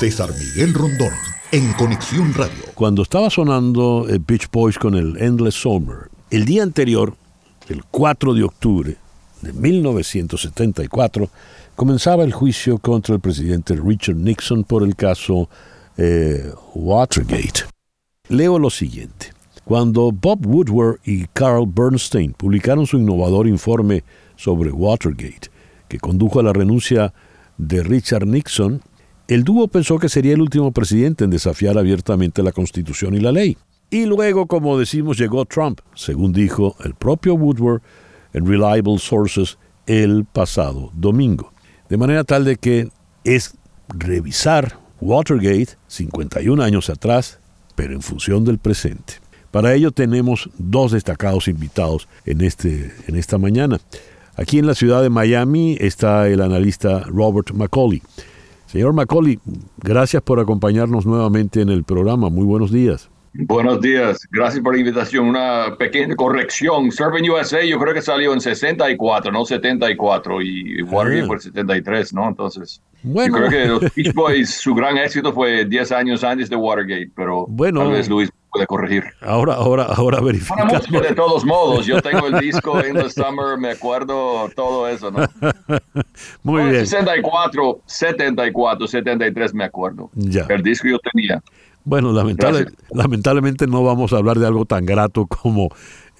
César Miguel Rondón, en Conexión Radio. Cuando estaba sonando el Beach Boys con el Endless Summer, el día anterior, el 4 de octubre de 1974, comenzaba el juicio contra el presidente Richard Nixon por el caso eh, Watergate. Leo lo siguiente. Cuando Bob Woodward y Carl Bernstein publicaron su innovador informe sobre Watergate, que condujo a la renuncia de Richard Nixon, el dúo pensó que sería el último presidente en desafiar abiertamente la Constitución y la ley. Y luego, como decimos, llegó Trump, según dijo el propio Woodward en Reliable Sources el pasado domingo. De manera tal de que es revisar Watergate 51 años atrás, pero en función del presente. Para ello tenemos dos destacados invitados en, este, en esta mañana. Aquí en la ciudad de Miami está el analista Robert McCauley. Señor Macaulay, gracias por acompañarnos nuevamente en el programa. Muy buenos días. Buenos días, gracias por la invitación. Una pequeña corrección. Serving USA yo creo que salió en 64, no 74, y Watergate ah. fue 73, ¿no? Entonces, bueno. yo creo que los Beach Boys, su gran éxito fue 10 años antes de Watergate, pero bueno, tal vez Luis puede corregir. Ahora, ahora, ahora verificamos. de todos modos, yo tengo el disco In the Summer, me acuerdo todo eso, ¿no? Muy bien. 64, 74, 73 me acuerdo. Ya. El disco yo tenía. Bueno, lamentable, lamentablemente no vamos a hablar de algo tan grato como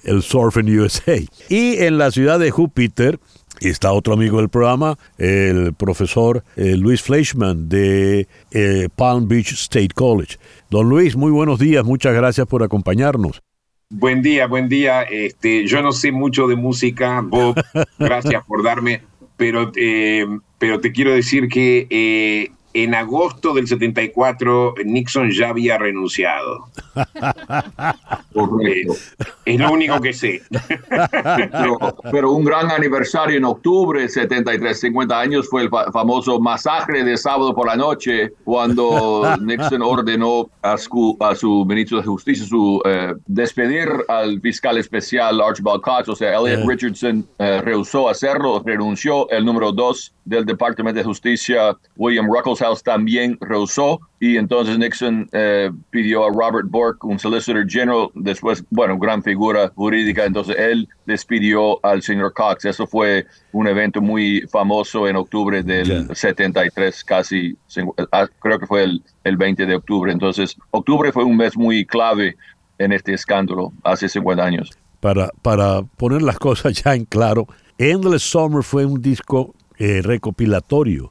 el Surf in USA. Y en la ciudad de Júpiter, está otro amigo del programa, el profesor eh, Luis Fleischman de eh, Palm Beach State College. Don Luis, muy buenos días, muchas gracias por acompañarnos. Buen día, buen día. Este, yo no sé mucho de música, Bob. Gracias por darme, pero, eh, pero te quiero decir que en agosto del 74 Nixon ya había renunciado. es lo único que sé. pero, un gran aniversario en octubre, 73, 50 años, fue el famoso masacre de sábado por la noche, cuando Nixon ordenó a su, a su ministro de Justicia su, eh, despedir al fiscal especial Archibald Cox, o sea, Elliot Richardson eh, rehusó hacerlo, renunció. El número dos del Departamento de Justicia, William Ruckelshaus, también rehusó y entonces Nixon eh, pidió a Robert Bork, un Solicitor General, después, bueno, gran figura jurídica, entonces él despidió al señor Cox. Eso fue un evento muy famoso en octubre del 73, casi, ah, creo que fue el, el 20 de octubre. Entonces, octubre fue un mes muy clave en este escándalo hace 50 años. Para, para poner las cosas ya en claro, Endless Summer fue un disco eh, recopilatorio.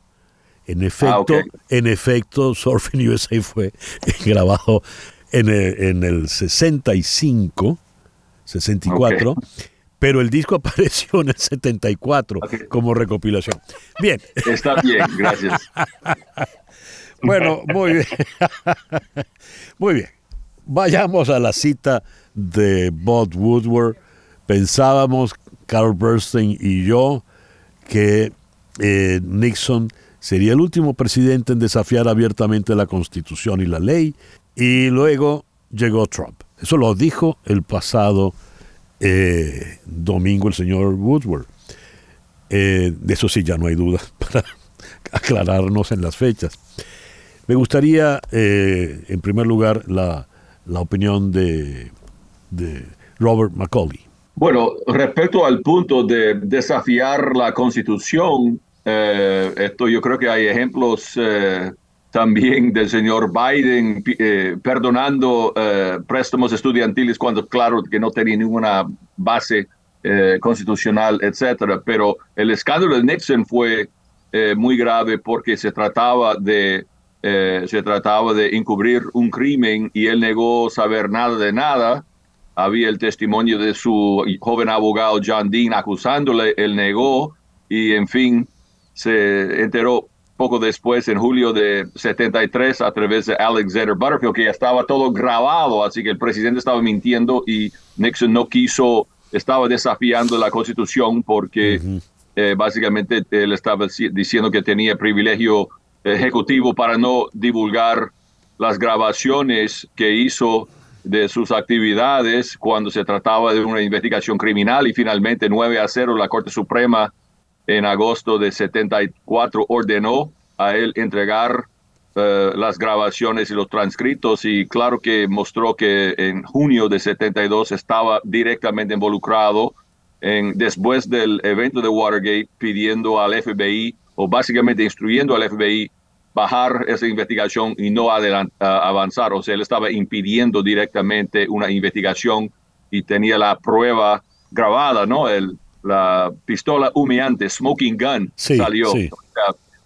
En efecto, ah, en efecto, Surfing USA fue grabado en el, en el 65, 64, pero el disco apareció en el 74 como recopilación. Bien. Está bien, gracias. bueno, muy bien. muy bien. Vayamos a la cita de Bob Woodward. Pensábamos, Carl Bernstein y yo, que eh, Nixon sería el último presidente en desafiar abiertamente la constitución y la ley, y luego llegó Trump. Eso lo dijo el pasado eh, domingo el señor Woodward. Eh, de eso sí ya no hay duda para aclararnos en las fechas. Me gustaría, en primer lugar, la, opinión de, de Robert Macaulay. Bueno, respecto al punto de desafiar la constitución, eh, esto yo creo que hay ejemplos eh, también del señor Biden eh, perdonando préstamos estudiantiles cuando claro que no tenía ninguna base constitucional, etcétera. Pero el escándalo de Nixon fue muy grave porque se trataba de se trataba de encubrir un crimen y él negó saber nada de nada. Había el testimonio de su joven abogado John Dean acusándole, él negó y en fin, se enteró poco después, en julio de 73, a través de Alexander Butterfield, que ya estaba todo grabado, así que el presidente estaba mintiendo y Nixon no quiso, estaba desafiando la constitución porque eh, básicamente él estaba diciendo que tenía privilegio ejecutivo para no divulgar las grabaciones que hizo de sus actividades cuando se trataba de una investigación criminal y finalmente 9 a 0 la Corte Suprema en agosto de 74 ordenó a él entregar eh, las grabaciones y los transcritos y claro que mostró que en junio de 72 estaba directamente involucrado en, después del evento de Watergate pidiendo al FBI o básicamente instruyendo al FBI bajar esa investigación y no avanzar. O sea, él estaba impidiendo directamente una investigación y tenía la prueba grabada, ¿no? El, la pistola humeante, smoking gun, salió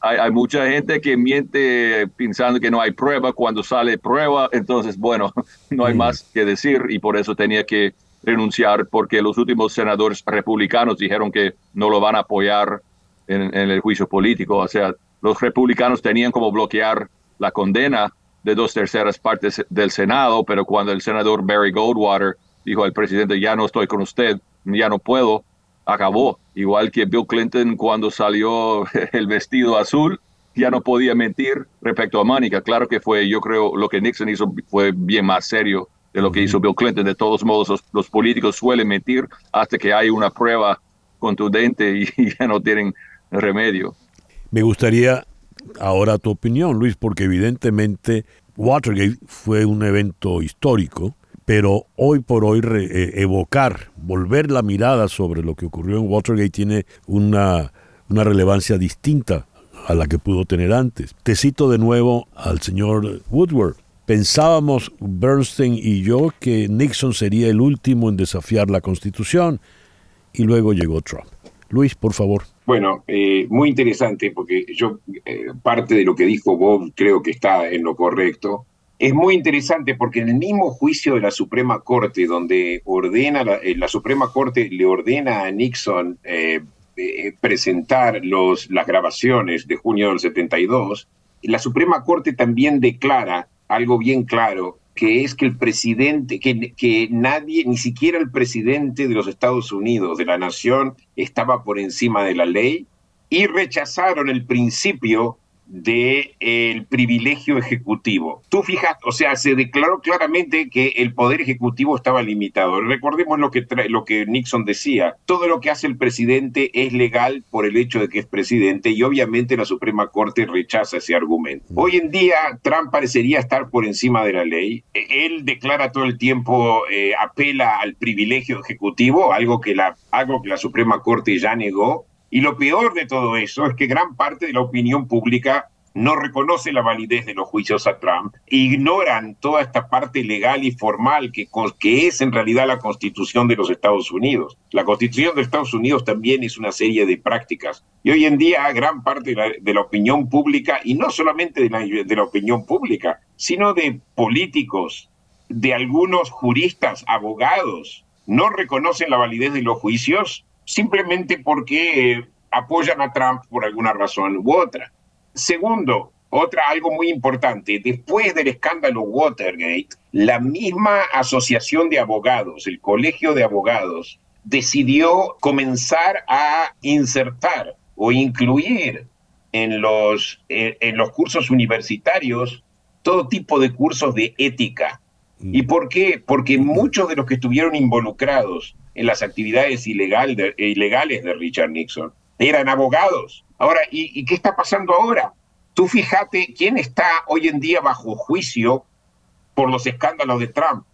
hay, mucha gente que miente pensando que no hay prueba. Cuando sale prueba, entonces, bueno, no hay mm. más que decir y por eso tenía que renunciar porque los últimos senadores republicanos dijeron que no lo van a apoyar en, el juicio político. O sea, los republicanos tenían como bloquear la condena de dos terceras partes del Senado, pero cuando el senador Barry Goldwater dijo al presidente, ya no estoy con usted, ya no puedo, acabó. Igual que Bill Clinton cuando salió el vestido azul, ya no podía mentir respecto a Mónica. Claro que fue, yo creo, lo que Nixon hizo fue bien más serio de lo que hizo Bill Clinton. De todos modos, los, políticos suelen mentir hasta que hay una prueba contundente y, y ya no tienen remedio. Me gustaría ahora tu opinión, Luis, porque evidentemente Watergate fue un evento histórico pero hoy por hoy eh, evocar, volver la mirada sobre lo que ocurrió en Watergate tiene una, una relevancia distinta a la que pudo tener antes. Te cito de nuevo al señor Woodward. Pensábamos Bernstein y yo que Nixon sería el último en desafiar la Constitución y luego llegó Trump. Luis, por favor. Bueno, eh, muy interesante porque yo eh, parte de lo que dijo Bob creo que está en lo correcto es muy interesante porque en el mismo juicio de la Suprema Corte, donde ordena la, eh, Suprema Corte le ordena a Nixon eh, eh, presentar los, las grabaciones de junio del 72, la Suprema Corte también declara algo bien claro, que es que el presidente, que, que nadie, ni siquiera el presidente de los Estados Unidos, de la nación, estaba por encima de la ley y rechazaron el principio de el privilegio ejecutivo. Tú fijas, o sea, se declaró claramente que el poder ejecutivo estaba limitado. Recordemos lo que, lo que Nixon decía, todo lo que hace el presidente es legal por el hecho de que es presidente y obviamente la Suprema Corte rechaza ese argumento. Mm. Hoy en día Trump parecería estar por encima de la ley. E, él declara todo el tiempo, eh, apela al privilegio ejecutivo, algo que, la, algo que la Suprema Corte ya negó y lo peor de todo eso es que gran parte de la opinión pública no reconoce la validez de los juicios a Trump, ignoran toda esta parte legal y formal que, que es en realidad la constitución de los Estados Unidos. La constitución de Estados Unidos también es una serie de prácticas. Y hoy en día gran parte de la, opinión pública, y no solamente de la, de la opinión pública, sino de políticos, de algunos juristas, abogados, no reconocen la validez de los juicios simplemente porque eh, apoyan a Trump por alguna razón u otra. Segundo, otra algo muy importante, después del escándalo Watergate, la misma asociación de abogados, el colegio de abogados, decidió comenzar a insertar o incluir en los, eh, en los cursos universitarios todo tipo de cursos de ética. ¿Y por qué? Porque muchos de los que estuvieron involucrados en las actividades de, ilegales de Richard Nixon. Eran abogados. Ahora, ¿y, qué está pasando ahora? Tú fíjate quién está hoy en día bajo juicio por los escándalos de Trump.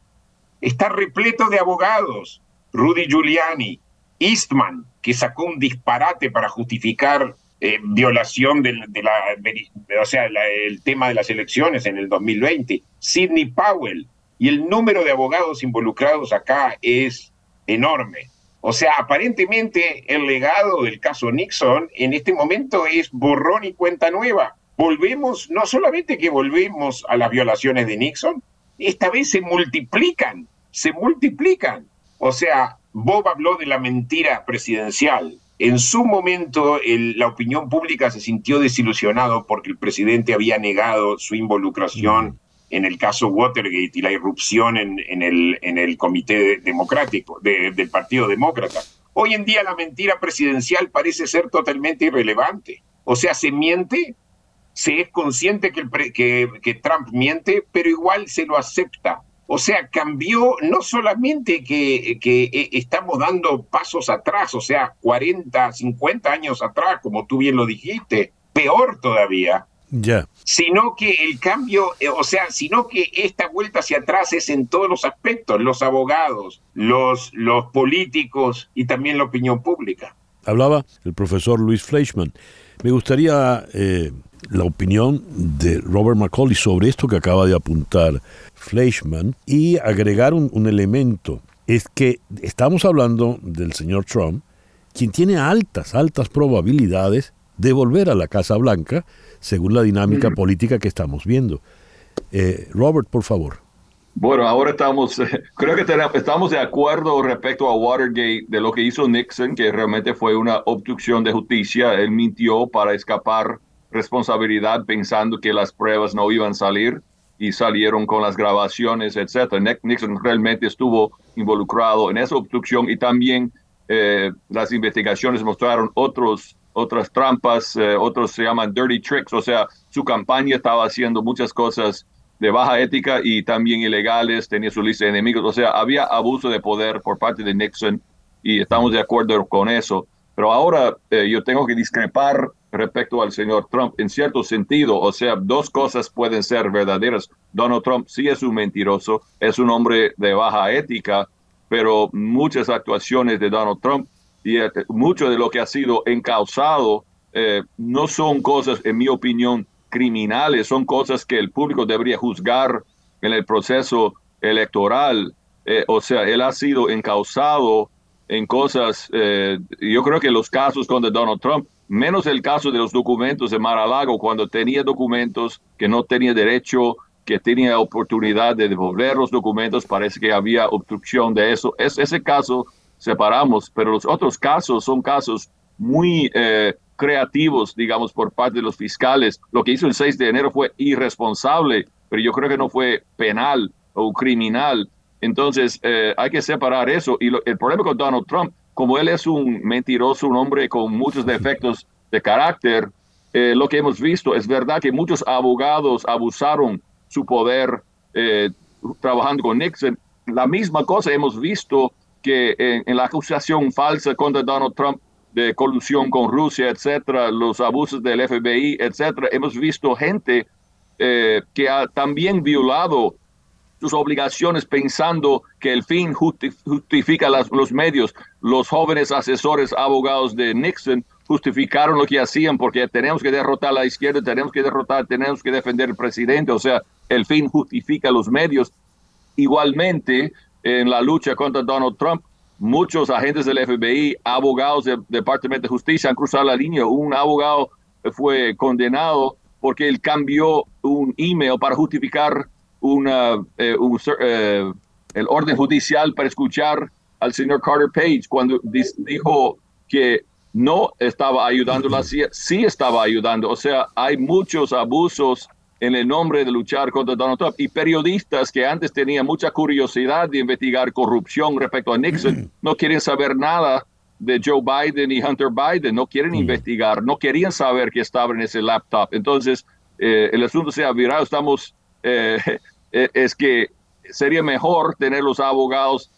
Está repleto de abogados. Rudy Giuliani, Eastman, que sacó un disparate para justificar eh, violación de, la, o sea, el tema de las elecciones en el 2020. Sidney Powell. Y el número de abogados involucrados acá es enorme. O sea, aparentemente el legado del caso Nixon en este momento es borrón y cuenta nueva. Volvemos, no solamente que volvemos a las violaciones de Nixon, esta vez se multiplican, se multiplican. O sea, Bob habló de la mentira presidencial. En su momento, la opinión pública se sintió desilusionado porque el presidente había negado su involucración en el caso Watergate y la irrupción en, el, en el Comité Democrático del Partido Demócrata. Hoy en día la mentira presidencial parece ser totalmente irrelevante. O sea, se miente, se es consciente que, Trump miente, pero igual se lo acepta. O sea, cambió no solamente que, que, eh, estamos dando pasos atrás, o sea, 40, 50 años atrás, como tú bien lo dijiste, peor todavía, Sino que el cambio, eh, o sea, sino que esta vuelta hacia atrás es en todos los aspectos, los abogados, los, los políticos y también la opinión pública. Hablaba el profesor Luis Fleischman. Me gustaría eh, la opinión de Robert Macaulay sobre esto que acaba de apuntar Fleischman y agregar un, un elemento. Es que estamos hablando del señor Trump, quien tiene altas, altas probabilidades de volver a la Casa Blanca según la dinámica política que estamos viendo. Eh, Robert, por favor. Bueno, ahora estamos, creo que tenemos, estamos de acuerdo respecto a Watergate, de lo que hizo Nixon, que realmente fue una obstrucción de justicia. Él mintió para escapar responsabilidad pensando que las pruebas no iban a salir y salieron con las grabaciones, etc. Nixon realmente estuvo involucrado en esa obstrucción y también eh, las investigaciones mostraron otros otras trampas, eh, otros se llaman dirty tricks, o sea, su campaña estaba haciendo muchas cosas de baja ética y también ilegales, tenía su lista de enemigos, o sea, había abuso de poder por parte de Nixon y estamos de acuerdo con eso. Pero ahora eh, yo tengo que discrepar respecto al señor Trump en cierto sentido, o sea, dos cosas pueden ser verdaderas. Donald Trump sí es un mentiroso, es un hombre de baja ética, pero muchas actuaciones de Donald Trump y eh, mucho de lo que ha sido encausado eh, no son cosas, en mi opinión, criminales, son cosas que el público debería juzgar en el proceso electoral. Eh, o sea, él ha sido encausado en cosas, yo creo que los casos con Donald Trump, menos el caso de los documentos de Mar-a-Lago, cuando tenía documentos que no tenía derecho, que tenía oportunidad de devolver los documentos, parece que había obstrucción de eso. Es, ese caso separamos, pero los otros casos son casos muy eh, creativos, digamos, por parte de los fiscales. Lo que hizo el 6 de enero fue irresponsable, pero yo creo que no fue penal o criminal. Entonces, eh, hay que separar eso. Y el problema con Donald Trump, como él es un mentiroso, un hombre con muchos defectos de carácter, eh, lo que hemos visto es verdad que muchos abogados abusaron su poder trabajando con Nixon. La misma cosa hemos visto que en, la acusación falsa contra Donald Trump de colusión con Rusia, etcétera, los abusos del FBI, etcétera, hemos visto gente eh, que ha también violado sus obligaciones pensando que el fin justifica los medios. Los jóvenes asesores, abogados de Nixon justificaron lo que hacían porque tenemos que derrotar a la izquierda, tenemos que derrotar, tenemos que defender al presidente, o sea, el fin justifica los medios. Igualmente, en la lucha contra Donald Trump, muchos agentes del FBI, abogados del Departamento de Justicia han cruzado la línea. Un abogado fue condenado porque él cambió un email para justificar una, eh, eh, el orden judicial para escuchar al señor Carter Page cuando dijo que no estaba ayudando la CIA, sí estaba ayudando. O sea, hay muchos abusos en el nombre de luchar contra Donald Trump. Y periodistas que antes tenían mucha curiosidad de investigar corrupción respecto a Nixon, no quieren saber nada de Joe Biden y Hunter Biden, no quieren investigar, no querían saber que estaba en ese laptop. Entonces, eh, el asunto se ha virado, estamos, eh, eh, es que sería mejor tener los abogados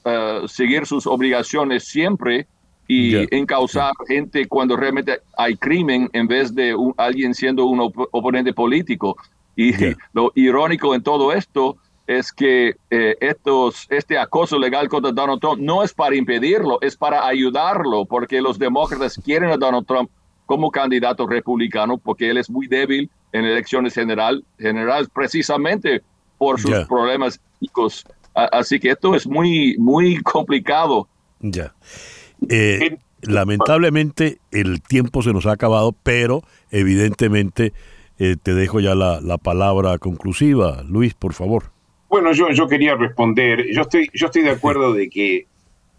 seguir sus obligaciones siempre y encausar gente cuando realmente hay crimen en vez de alguien siendo un oponente político. Y lo irónico en todo esto es que eh, estos, este acoso legal contra Donald Trump no es para impedirlo, es para ayudarlo, porque los demócratas quieren a Donald Trump como candidato republicano, porque él es muy débil en elecciones general, generales precisamente por sus problemas éticos. Así que esto es muy, muy complicado. Ya. Eh, lamentablemente el tiempo se nos ha acabado, pero evidentemente eh, te dejo ya la, la, palabra conclusiva. Luis, por favor. Bueno, yo, yo quería responder. Yo estoy, yo estoy de acuerdo de que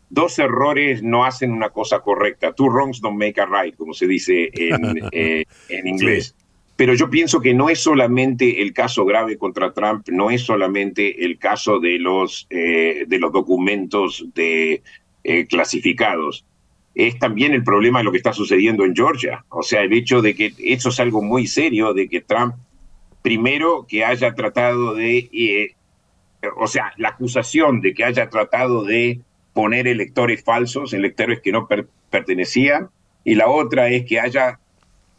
dos errores no hacen una cosa correcta. Two wrongs don't make a right, como se dice en, eh, en inglés. Pero yo pienso que no es solamente el caso grave contra Trump, no es solamente el caso de los, eh, de los documentos de, clasificados es también el problema de lo que está sucediendo en Georgia. O sea, el hecho de que eso es algo muy serio, de que Trump, primero, que haya tratado de, eh, o sea, la acusación de que haya tratado de poner electores falsos, electores que no pertenecían, y la otra es que haya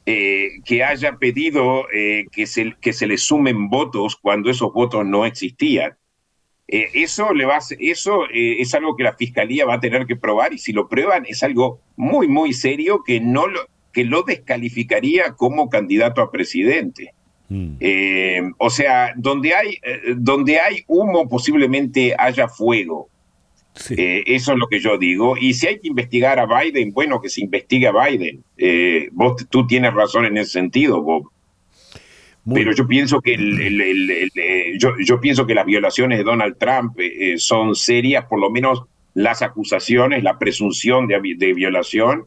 eh, que haya pedido eh, que, se, que se le sumen votos cuando esos votos no existían. Eh, eso le va eso es algo que la fiscalía va a tener que probar y si lo prueban es algo muy muy serio que no lo que lo descalificaría como candidato a presidente. Mm. o sea, donde hay donde hay humo posiblemente haya fuego. Eh, eso es lo que yo digo. Y si hay que investigar a Biden, bueno, que se investigue a Biden. Eh, vos, tú tienes razón en ese sentido, Bob. Pero yo pienso que eh, yo, yo, pienso que las violaciones de Donald Trump son serias, por lo menos las acusaciones, la presunción de, de violación.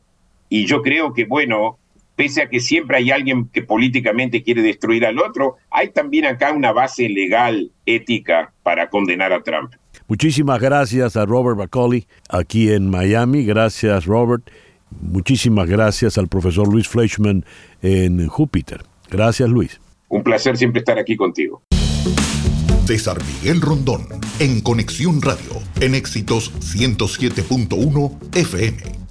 Y yo creo que, bueno, pese a que siempre hay alguien que políticamente quiere destruir al otro, hay también acá una base legal, ética, para condenar a Trump. Muchísimas gracias a Robert Macaulay aquí en Miami. Gracias, Robert. Muchísimas gracias al profesor Luis Fleischman en Júpiter. Gracias, Luis. Un placer siempre estar aquí contigo. César Miguel Rondón, en Conexión Radio, en Éxitos 107.1 FM.